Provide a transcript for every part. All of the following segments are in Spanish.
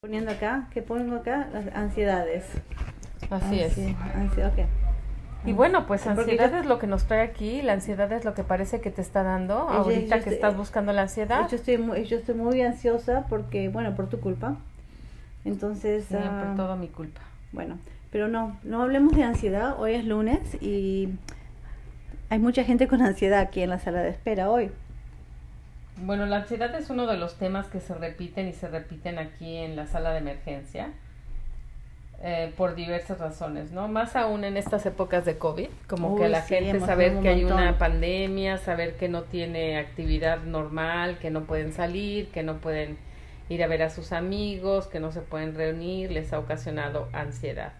poniendo acá, ¿qué pongo acá? Las ansiedades. Así es. Ansi-. Y bueno, pues ansiedad yo- es lo que nos trae aquí, la ansiedad es lo que parece que te está dando ahorita yo que estoy- estás buscando la ansiedad. Yo estoy, muy, yo estoy muy ansiosa porque, bueno, por tu culpa. Entonces, Siempre ah, todo mi culpa. bueno, pero no, no hablemos de ansiedad. Hoy es lunes y hay mucha gente con ansiedad aquí en la sala de espera hoy. Bueno, la ansiedad es uno de los temas que se repiten y se repiten aquí en la sala de emergencia eh, por diversas razones, ¿no? Más aún en estas épocas de COVID, como que la sí, gente saber que hay una pandemia, saber que no tiene actividad normal, que no pueden salir, que no pueden ir a ver a sus amigos, que no se pueden reunir, les ha ocasionado ansiedad.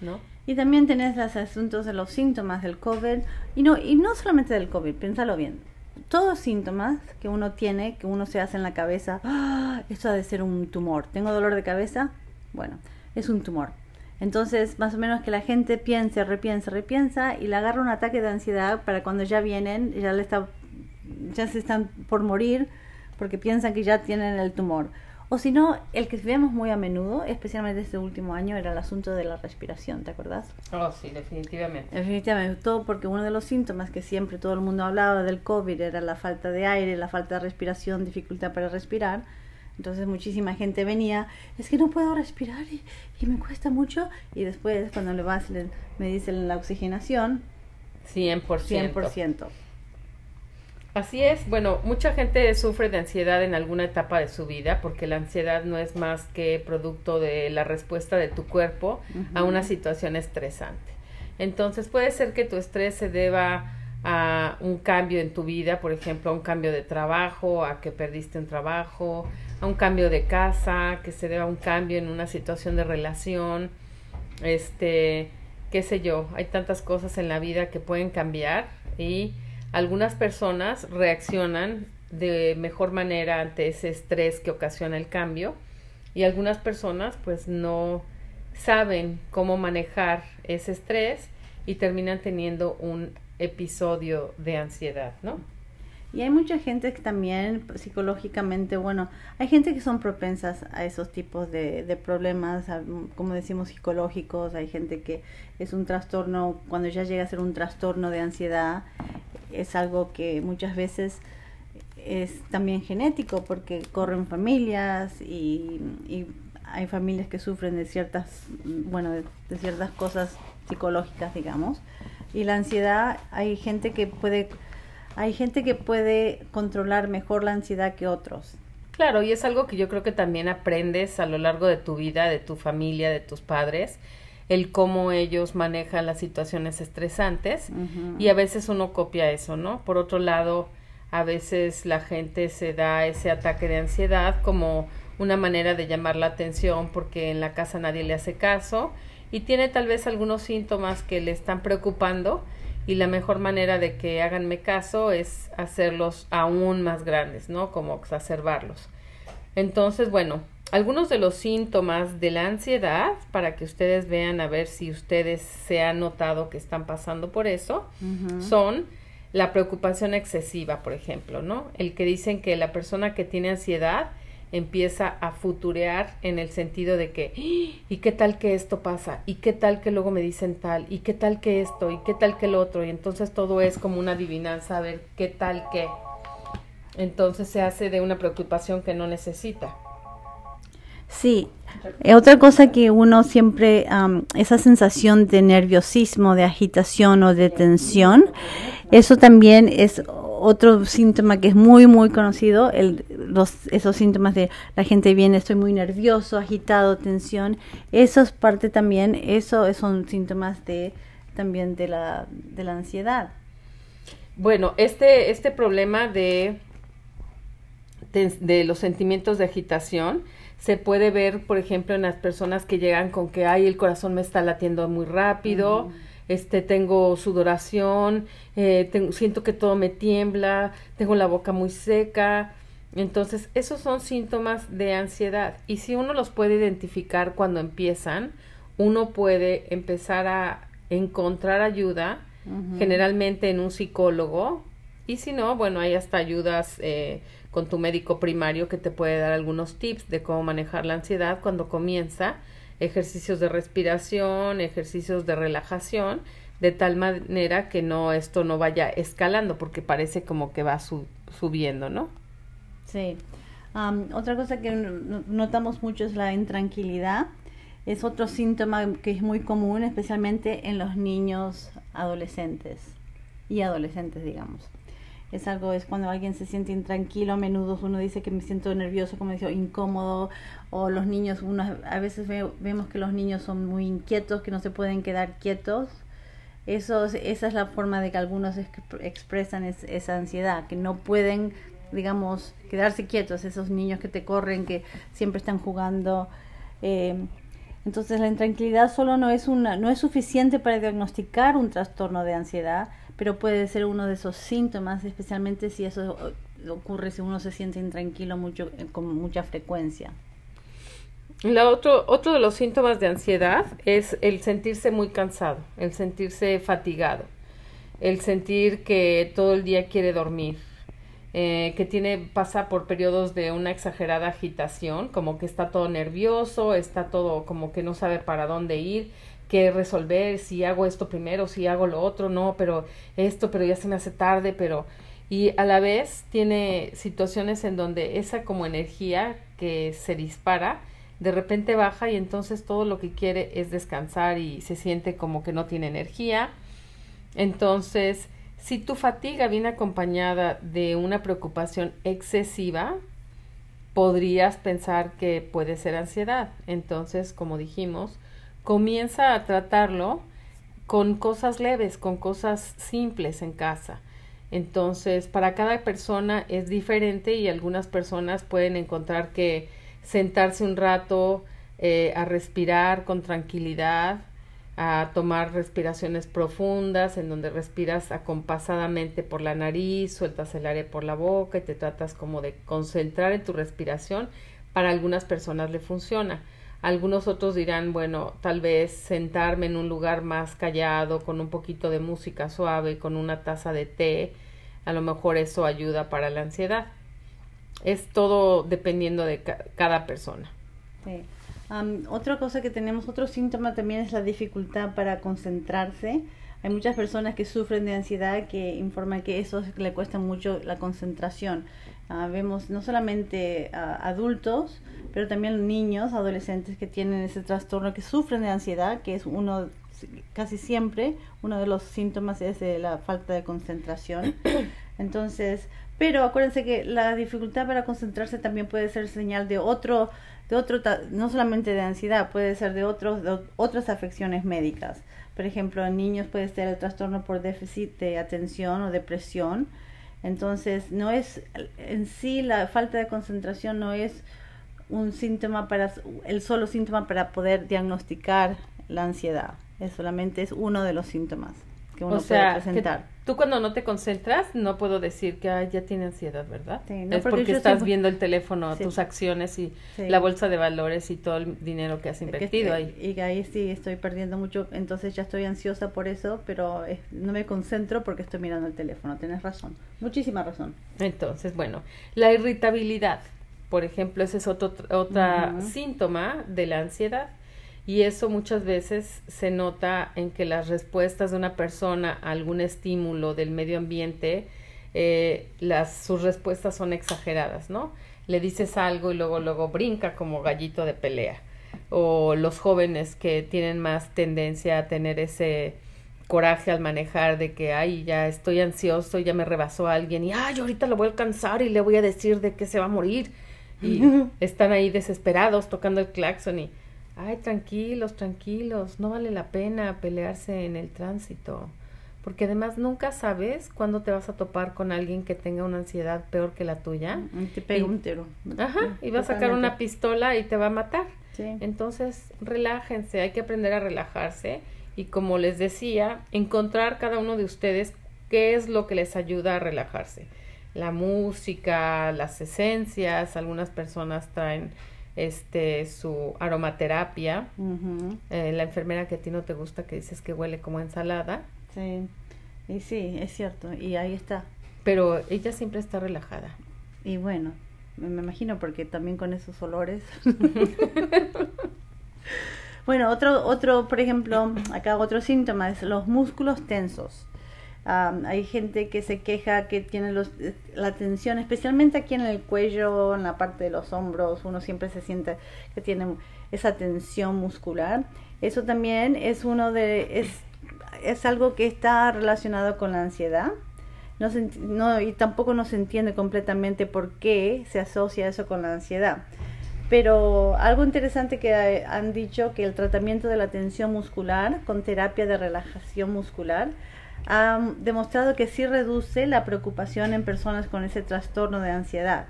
¿no? Y también tenés los asuntos de los síntomas del COVID. Y no, y no solamente del COVID, piénsalo bien. Todos síntomas que uno tiene, que uno se hace en la cabeza, "Ah, esto ha de ser un tumor. ¿Tengo dolor de cabeza? Bueno, es un tumor. Entonces, más o menos que la gente piense, repiensa, repiensa y le agarra un ataque de ansiedad para cuando ya vienen, ya le está, ya se están por morir porque piensan que ya tienen el tumor. O si no, el que vemos muy a menudo, especialmente este último año, era el asunto de la respiración, ¿te acordás? Oh, sí, definitivamente. Definitivamente, todo porque uno de los síntomas que siempre todo el mundo hablaba del COVID era la falta de aire, la falta de respiración, dificultad para respirar. Entonces muchísima gente venía, es que no puedo respirar y, y me cuesta mucho. Y después cuando le vas, le- me dicen la oxigenación, 100%. 100%. Así es, bueno, mucha gente sufre de ansiedad en alguna etapa de su vida porque la ansiedad no es más que producto de la respuesta de tu cuerpo a una situación estresante. Entonces puede ser que tu estrés se deba a un cambio en tu vida, por ejemplo, a un cambio de trabajo, a que perdiste un trabajo, a un cambio de casa, que se deba a un cambio en una situación de relación, este, qué sé yo, hay tantas cosas en la vida que pueden cambiar y algunas personas reaccionan de mejor manera ante ese estrés que ocasiona el cambio y algunas personas pues no saben cómo manejar ese estrés y terminan teniendo un episodio de ansiedad, ¿no? Y hay mucha gente que también psicológicamente, bueno, hay gente que son propensas a esos tipos de, problemas, como decimos, psicológicos, hay gente que es un trastorno, cuando ya llega a ser un trastorno de ansiedad, es algo que muchas veces es también genético porque corren familias y, y hay familias que sufren de ciertas, bueno, de, de ciertas cosas psicológicas, digamos. Y la ansiedad, hay gente que puede hay gente que puede controlar mejor la ansiedad que otros. Claro, y es algo que yo creo que también aprendes a lo largo de tu vida, de tu familia, de tus padres, el cómo ellos manejan las situaciones estresantes y a veces uno copia eso, ¿no? Por otro lado, a veces la gente se da ese ataque de ansiedad como una manera de llamar la atención porque en la casa nadie le hace caso y tiene tal vez algunos síntomas que le están preocupando y la mejor manera de que háganme caso es hacerlos aún más grandes, ¿no? Como exacerbarlos. Entonces, bueno, algunos de los síntomas de la ansiedad, para que ustedes vean a ver si ustedes se han notado que están pasando por eso, son la preocupación excesiva, por ejemplo, ¿no? El que dicen que la persona que tiene ansiedad empieza a futurear en el sentido de que, "¡Ah! ¿y qué tal que esto pasa? ¿Y qué tal que luego me dicen tal? ¿Y qué tal que esto? ¿Y qué tal que lo otro? Y entonces todo es como una adivinanza, a ver qué tal que. Entonces se hace de una preocupación que no necesita. Sí. Eh, otra cosa que uno siempre, esa sensación de nerviosismo, de agitación o de tensión, eso también es otro síntoma que es muy, muy conocido, el, los, esos síntomas de la gente viene, estoy muy nervioso, agitado, tensión, eso es parte también, eso son síntomas de también de la, de la ansiedad. Bueno, este, este problema de, de los sentimientos de agitación se puede ver, por ejemplo, en las personas que llegan con que, ay, el corazón me está latiendo muy rápido, este, tengo sudoración, eh, tengo- siento que todo me tiembla, tengo la boca muy seca. Entonces, esos son síntomas de ansiedad. Y si uno los puede identificar cuando empiezan, uno puede empezar a encontrar ayuda generalmente en un psicólogo y si no, bueno, hay hasta ayudas eh, con tu médico primario que te puede dar algunos tips de cómo manejar la ansiedad cuando comienza, ejercicios de respiración, ejercicios de relajación, de tal manera que no esto no vaya escalando porque parece como que va subiendo, ¿no? Sí. otra cosa que notamos mucho es la intranquilidad. Es otro síntoma que es muy común, especialmente en los niños adolescentes y adolescentes, digamos es algo, es cuando alguien se siente intranquilo, a menudo uno dice que me siento nervioso, como decía, incómodo, o los niños, uno, a veces vemos que los niños son muy inquietos, que no se pueden quedar quietos. Eso, esa es la forma de que algunos expresan esa ansiedad, que no pueden, digamos, quedarse quietos, esos niños que te corren, que siempre están jugando. Eh, entonces la intranquilidad solo no es, una, no es suficiente para diagnosticar un trastorno de ansiedad, pero puede ser uno de esos síntomas, especialmente si eso ocurre si uno se siente intranquilo mucho, eh, con mucha frecuencia. La otro, otro de los síntomas de ansiedad es el sentirse muy cansado, el sentirse fatigado, el sentir que todo el día quiere dormir, eh, que tiene, pasa por periodos de una exagerada agitación, como que está todo nervioso, está todo como que no sabe para dónde ir, que resolver, si hago esto primero, si hago lo otro, no, pero esto, pero ya se me hace tarde, pero... Y a la vez tiene situaciones en donde esa como energía que se dispara, de repente baja y entonces todo lo que quiere es descansar y se siente como que no tiene energía. Entonces, si tu fatiga viene acompañada de una preocupación excesiva, podrías pensar que puede ser ansiedad. Entonces, como dijimos, comienza a tratarlo con cosas leves, con cosas simples en casa. Entonces, para cada persona es diferente y algunas personas pueden encontrar que sentarse un rato eh, a respirar con tranquilidad, a tomar respiraciones profundas en donde respiras acompasadamente por la nariz, sueltas el aire por la boca y te tratas como de concentrar en tu respiración. Para algunas personas le funciona. Algunos otros dirán, bueno, tal vez sentarme en un lugar más callado, con un poquito de música suave, con una taza de té, a lo mejor eso ayuda para la ansiedad. Es todo dependiendo de cada persona. Sí. otra cosa que tenemos, otro síntoma también es la dificultad para concentrarse. Hay muchas personas que sufren de ansiedad que informan que eso le cuesta mucho la concentración. Ah, vemos no solamente adultos, pero también niños, adolescentes que tienen ese trastorno, que sufren de ansiedad, que es uno, casi siempre, uno de los síntomas es de la falta de concentración. Entonces, pero acuérdense que la dificultad para concentrarse también puede ser señal de otro, de otro, no solamente de ansiedad, puede ser de, otros, de otras afecciones médicas. Por ejemplo, en niños puede ser el trastorno por déficit de atención o depresión, entonces, no es en sí la falta de concentración no es un síntoma para el solo síntoma para poder diagnosticar la ansiedad. Es solamente es uno de los síntomas que uno puede presentar. Tú cuando no te concentras, no puedo decir que ya tiene ansiedad, ¿verdad? Sí, es porque, estás viendo el teléfono, tus acciones y la bolsa de valores y todo el dinero que has invertido ahí. Y ahí sí estoy perdiendo mucho, entonces ya estoy ansiosa por eso, pero no me concentro porque estoy mirando el teléfono. Tienes razón, muchísima razón. Entonces, bueno, la irritabilidad, por ejemplo, ese es otro otra síntoma de la ansiedad y eso muchas veces se nota en que las respuestas de una persona a algún estímulo del medio ambiente, eh, las, sus respuestas son exageradas, ¿no? Le dices algo y luego, luego brinca como gallito de pelea. O los jóvenes que tienen más tendencia a tener ese coraje al manejar de que, ay, ya estoy ansioso, ya me rebasó alguien y, ay, ahorita lo voy a alcanzar y le voy a decir de que se va a morir. Y están ahí desesperados tocando el claxon y ay, tranquilos, tranquilos, no vale la pena pelearse en el tránsito, porque además nunca sabes cuándo te vas a topar con alguien que tenga una ansiedad peor que la tuya. Mm, te pega un tiro. Ajá, y va a sacar una pistola y te va a matar. Entonces, relájense, hay que aprender a relajarse y como les decía, encontrar cada uno de ustedes qué es lo que les ayuda a relajarse. La música, las esencias, algunas personas traen este su aromaterapia, eh, la enfermera que a ti no te gusta que dices que huele como ensalada. Sí, y sí, es cierto, y ahí está. Pero ella siempre está relajada. Y bueno, me imagino porque también con esos olores. bueno, otro, otro, por ejemplo, acá otro síntoma es los músculos tensos. Hay gente que se queja que tiene los, la tensión, especialmente aquí en el cuello, en la parte de los hombros, uno siempre se siente que tiene esa tensión muscular. Eso también es uno de, es, es algo que está relacionado con la ansiedad no, no, y tampoco no se entiende completamente por qué se asocia eso con la ansiedad. Pero algo interesante que han dicho que el tratamiento de la tensión muscular con terapia de relajación muscular ha demostrado que sí reduce la preocupación en personas con ese trastorno de ansiedad.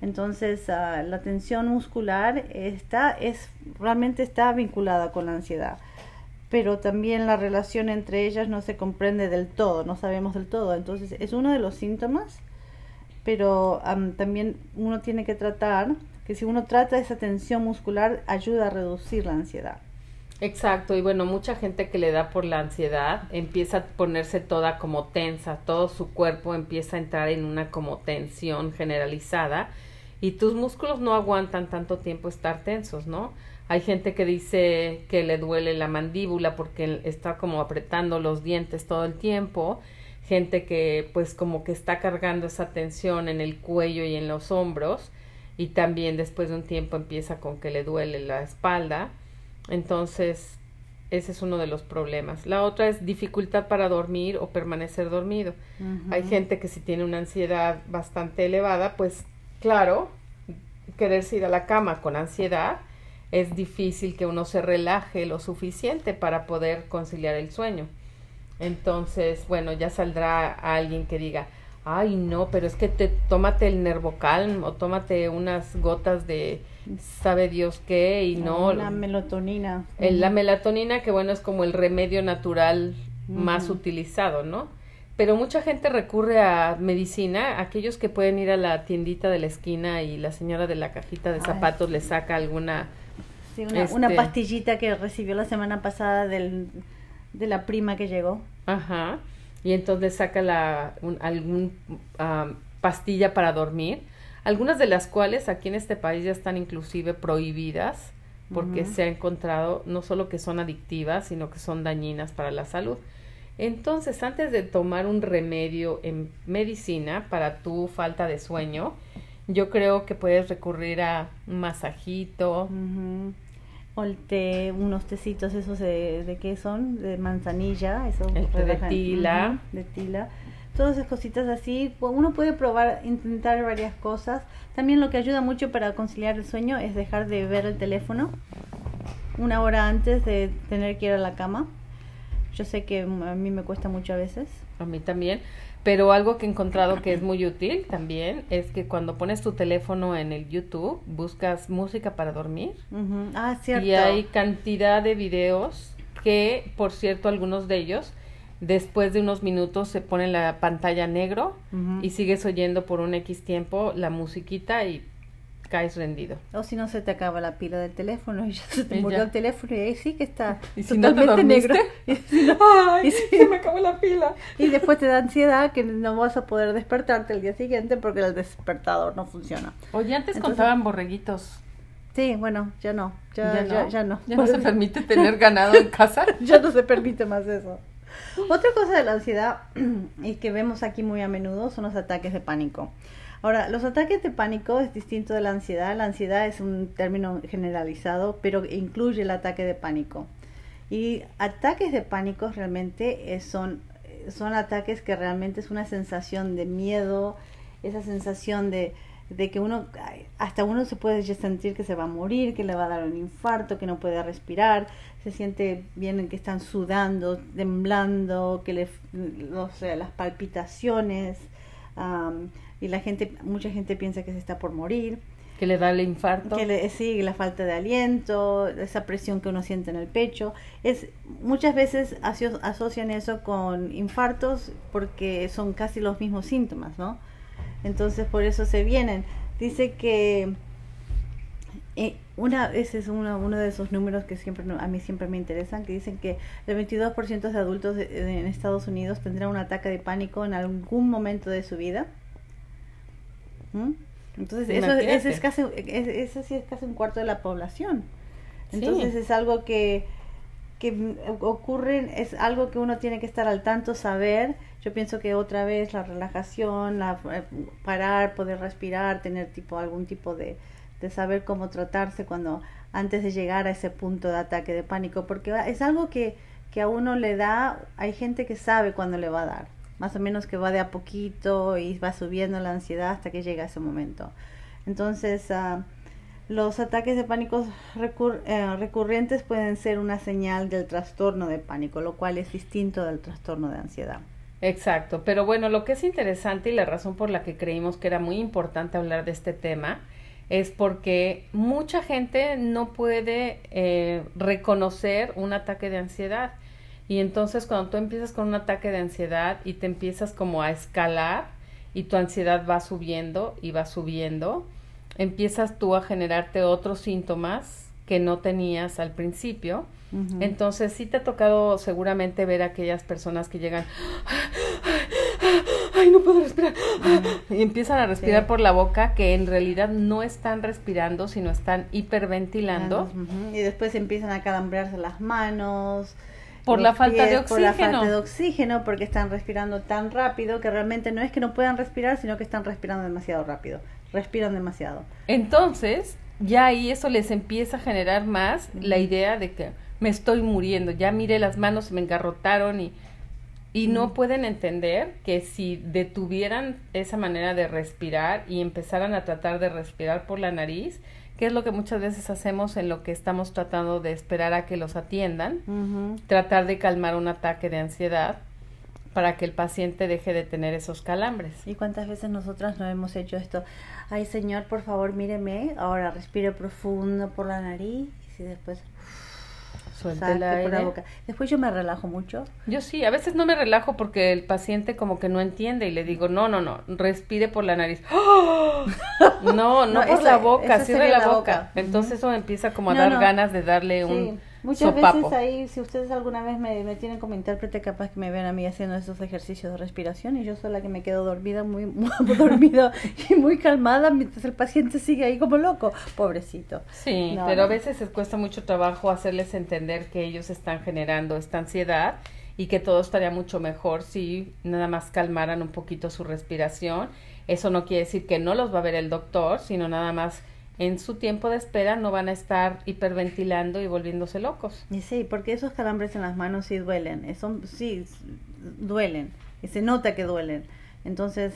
Entonces, ah, la tensión muscular está, es, realmente está vinculada con la ansiedad pero también la relación entre ellas no se comprende del todo, no sabemos del todo. Entonces es uno de los síntomas, pero también uno tiene que tratar que si uno trata esa tensión muscular ayuda a reducir la ansiedad. Exacto, y bueno, mucha gente que le da por la ansiedad empieza a ponerse toda como tensa, todo su cuerpo empieza a entrar en una como tensión generalizada y tus músculos no aguantan tanto tiempo estar tensos, ¿no? Hay gente que dice que le duele la mandíbula porque está como apretando los dientes todo el tiempo. Gente que pues como que está cargando esa tensión en el cuello y en los hombros. Y también después de un tiempo empieza con que le duele la espalda. Entonces, ese es uno de los problemas. La otra es dificultad para dormir o permanecer dormido. Hay gente que si tiene una ansiedad bastante elevada, pues claro, quererse ir a la cama con ansiedad es difícil que uno se relaje lo suficiente para poder conciliar el sueño. Entonces, bueno, ya saldrá alguien que diga, ay no, pero es que te tómate el Nervocalm o tómate unas gotas de sabe Dios qué y no la melatonina. la melatonina que bueno es como el remedio natural más utilizado, ¿no? Pero mucha gente recurre a medicina, aquellos que pueden ir a la tiendita de la esquina y la señora de la cajita de zapatos le saca alguna una, este pastillita que recibió la semana pasada del, de la prima que llegó. Ajá. Y entonces saca la, un, algún pastilla para dormir, algunas de las cuales aquí en este país ya están inclusive prohibidas porque se ha encontrado no solo que son adictivas, sino que son dañinas para la salud. Entonces, antes de tomar un remedio en medicina para tu falta de sueño, yo creo que puedes recurrir a un masajito, o el té, unos tecitos esos de, de qué son, de manzanilla, eso de tila, de tila, todas esas cositas así, uno puede probar, intentar varias cosas. También lo que ayuda mucho para conciliar el sueño es dejar de ver el teléfono una hora antes de tener que ir a la cama. Yo sé que a mí me cuesta mucho a veces. A mí también. Pero algo que he encontrado que es muy útil también es que cuando pones tu teléfono en el YouTube, buscas música para dormir. Ah, cierto. Y hay cantidad de videos que, por cierto, algunos de ellos, después de unos minutos se pone la pantalla negro y sigues oyendo por un X tiempo la musiquita y caes rendido. O si no se te acaba la pila del teléfono y ya se te murió el teléfono y ahí sí que está totalmente negro. Y se me acabó la pila. Y después te da ansiedad que no vas a poder despertarte el día siguiente porque el despertador no funciona. Oye, antes contaban borreguitos. Sí, bueno, ya no. Ya, ya, ya, no. Ya no se permite tener ganado en casa. ya no se permite más eso. Otra cosa de la ansiedad y que vemos aquí muy a menudo son los ataques de pánico. Ahora, los ataques de pánico es distinto de la ansiedad. La ansiedad es un término generalizado, pero incluye el ataque de pánico. Y ataques de pánico realmente son, son ataques que realmente es una sensación de miedo, esa sensación de, de que uno, hasta uno se puede sentir que se va a morir, que le va a dar un infarto, que no puede respirar, se siente bien que están sudando, temblando, que le, no sé, las palpitaciones y la gente, mucha gente piensa que se está por morir. Que le da el infarto. Que le, sí, la falta de aliento, esa presión que uno siente en el pecho. Es, muchas veces asocian eso con infartos porque son casi los mismos síntomas, ¿no? Entonces por eso se vienen. Dice que eh, una ese es uno, uno de esos números que siempre a mí siempre me interesan, que dicen que el 22% de adultos en Estados Unidos tendrá un ataque de pánico en algún momento de su vida Entonces, eso, es casi, eso sí es casi un cuarto de la población. Entonces, es algo que, que ocurre, es algo que uno tiene que estar al tanto, saber. Yo pienso que otra vez la relajación, la, eh, parar, poder respirar, tener tipo algún tipo de, de saber cómo tratarse cuando antes de llegar a ese punto de ataque de pánico, porque es algo que, que a uno le da, hay gente que sabe cuándo le va a dar más o menos que va de a poquito y va subiendo la ansiedad hasta que llega ese momento. Entonces, uh, los ataques de pánico eh, recurrentes pueden ser una señal del trastorno de pánico, lo cual es distinto del trastorno de ansiedad. Exacto, pero bueno, lo que es interesante y la razón por la que creímos que era muy importante hablar de este tema es porque mucha gente no puede eh, reconocer un ataque de ansiedad y entonces cuando tú empiezas con un ataque de ansiedad y te empiezas como a escalar y tu ansiedad va subiendo y va subiendo, empiezas tú a generarte otros síntomas que no tenías al principio. Entonces sí te ha tocado seguramente ver a aquellas personas que llegan, ay, no puedo respirar, y empiezan a respirar por la boca, que en realidad no están respirando, sino están hiperventilando. Y después empiezan a calambrearse las manos, por la falta de oxígeno. Por la falta de oxígeno, porque están respirando tan rápido que realmente no es que no puedan respirar, sino que están respirando demasiado rápido. Respiran demasiado. Entonces, ya ahí eso les empieza a generar más la idea de que me estoy muriendo. Ya mire las manos, me engarrotaron y, y no pueden entender que si detuvieran esa manera de respirar y empezaran a tratar de respirar por la nariz, que es lo que muchas veces hacemos en lo que estamos tratando de esperar a que los atiendan, tratar de calmar un ataque de ansiedad para que el paciente deje de tener esos calambres. ¿Y cuántas veces nosotras no hemos hecho esto? Ay, señor, por favor, míreme, ahora respire profundo por la nariz y después Después yo me relajo mucho. Yo sí, a veces no me relajo porque el paciente como que no entiende y le digo, no, no, no, respire por la nariz. No, no, por la boca, cierre la, boca. Entonces eso empieza como a dar ganas de darle un Muchas veces ahí, si ustedes alguna vez me, me, tienen como intérprete, capaz que me ven a mí haciendo esos ejercicios de respiración y yo soy la que me quedo dormida, muy, muy dormida y muy calmada mientras el paciente sigue ahí como loco, pobrecito. Sí, pero a veces les cuesta mucho trabajo hacerles entender que ellos están generando esta ansiedad y que todo estaría mucho mejor si nada más calmaran un poquito su respiración. Eso no quiere decir que no los va a ver el doctor, sino nada más en su tiempo de espera no van a estar hiperventilando y volviéndose locos. Y sí, porque esos calambres en las manos sí duelen, son, sí duelen, y se nota que duelen. Entonces,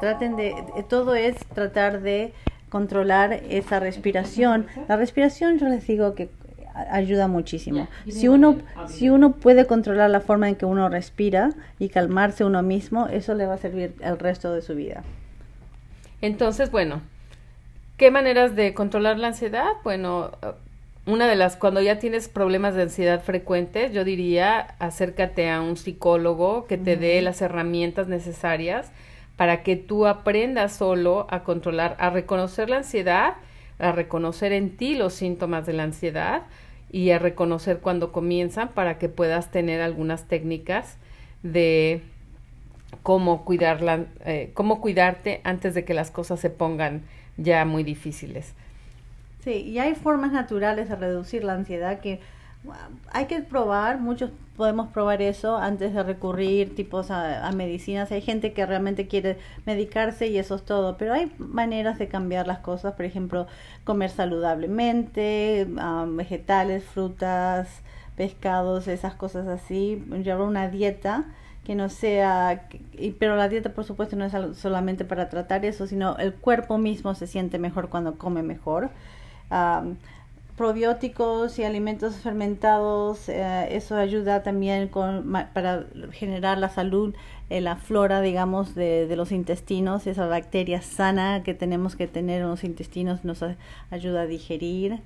traten de, todo es tratar de controlar esa respiración. La respiración yo les digo que ayuda muchísimo. Si uno, si uno puede controlar la forma en que uno respira y calmarse uno mismo, eso le va a servir el resto de su vida. Entonces, bueno, ¿Qué maneras de controlar la ansiedad? Bueno, una de las, cuando ya tienes problemas de ansiedad frecuentes, yo diría acércate a un psicólogo que te dé las herramientas necesarias para que tú aprendas solo a controlar, a reconocer la ansiedad, a reconocer en ti los síntomas de la ansiedad y a reconocer cuando comienzan para que puedas tener algunas técnicas de cómo cuidarla, eh, cómo cuidarte antes de que las cosas se pongan ya muy difíciles. Sí, y hay formas naturales de reducir la ansiedad que hay que probar, muchos podemos probar eso antes de recurrir tipos a, medicinas. Hay gente que realmente quiere medicarse y eso es todo, pero hay maneras de cambiar las cosas, por ejemplo, comer saludablemente, vegetales, frutas, pescados, esas cosas así, llevar una dieta que no sea, pero la dieta por supuesto no es solamente para tratar eso, sino el cuerpo mismo se siente mejor cuando come mejor. probióticos y alimentos fermentados, eh, eso ayuda también con, para generar la salud, en la flora, digamos, de, de, los intestinos, esa bacteria sana que tenemos que tener en los intestinos nos ayuda a digerir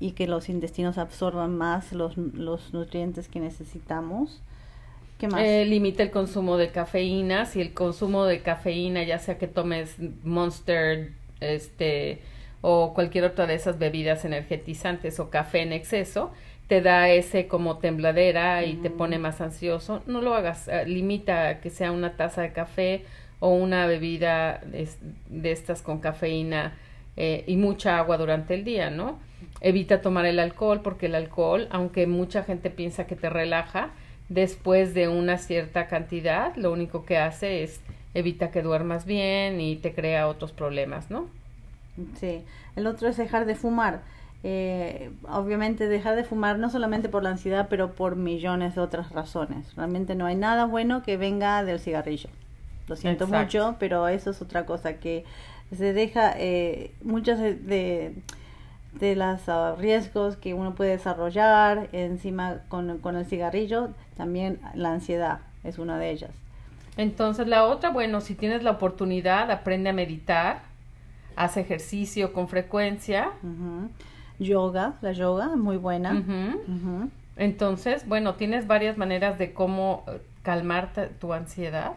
y que los intestinos absorban más los, los nutrientes que necesitamos. Eh, limita el consumo de cafeína. Si el consumo de cafeína, ya sea que tomes Monster, este, o cualquier otra de esas bebidas energetizantes o café en exceso, te da ese como tembladera y te pone más ansioso. No lo hagas. Eh, limita que sea una taza de café o una bebida de, estas con cafeína eh, y mucha agua durante el día, ¿no? Evita tomar el alcohol porque el alcohol, aunque mucha gente piensa que te relaja, después de una cierta cantidad, lo único que hace es evita que duermas bien y te crea otros problemas, ¿no? Sí, el otro es dejar de fumar. Eh, obviamente dejar de fumar no solamente por la ansiedad, pero por millones de otras razones. Realmente no hay nada bueno que venga del cigarrillo. Lo siento mucho, pero eso es otra cosa que se deja eh, muchos de, de, los ah, riesgos que uno puede desarrollar encima con, con el cigarrillo, también la ansiedad es una de ellas. Entonces la otra, bueno, si tienes la oportunidad, aprende a meditar, haz ejercicio con frecuencia. Yoga, la yoga, muy buena. Entonces, bueno, tienes varias maneras de cómo eh, calmar tu ansiedad.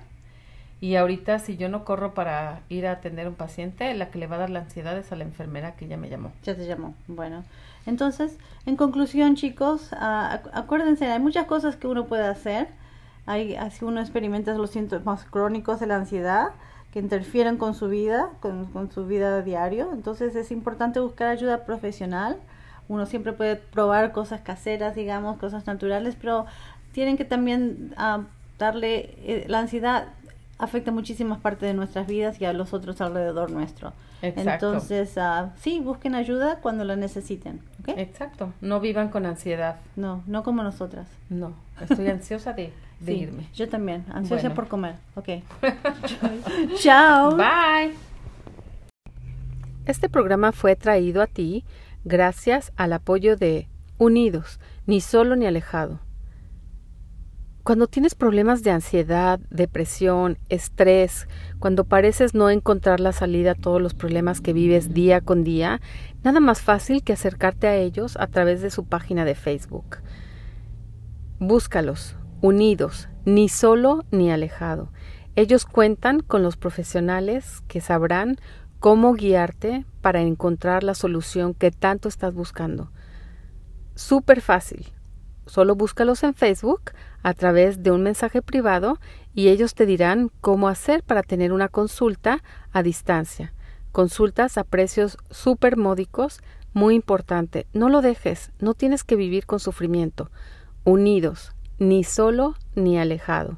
Y ahorita si yo no corro para ir a atender a un paciente, la que le va a dar la ansiedad es a la enfermera que ya me llamó. Ya te llamó. Bueno, entonces, en conclusión, chicos, ah, acuérdense, hay muchas cosas que uno puede hacer hay, así uno experimenta los síntomas crónicos de la ansiedad que interfieren con su vida, con, su vida diario. Entonces es importante buscar ayuda profesional. Uno siempre puede probar cosas caseras, digamos, cosas naturales, pero tienen que también ah, darle, eh, la ansiedad afecta muchísimas partes de nuestras vidas y a los otros alrededor nuestro. Exacto. Entonces, uh, sí, busquen ayuda cuando la necesiten. Exacto. No vivan con ansiedad. No, no como nosotras. No, estoy ansiosa de de irme. Yo también, ansiosa por comer. Ok. Chao. Bye. Este programa fue traído a ti gracias al apoyo de Unidos, ni solo ni alejado. Cuando tienes problemas de ansiedad, depresión, estrés, cuando pareces no encontrar la salida a todos los problemas que vives día con día, nada más fácil que acercarte a ellos a través de su página de Facebook. Búscalos, unidos, ni solo ni alejado. Ellos cuentan con los profesionales que sabrán cómo guiarte para encontrar la solución que tanto estás buscando. Súper fácil. Solo búscalos en Facebook a través de un mensaje privado y ellos te dirán cómo hacer para tener una consulta a distancia. Consultas a precios súper módicos, muy importante. No lo dejes, no tienes que vivir con sufrimiento. Unidos, ni solo ni alejado.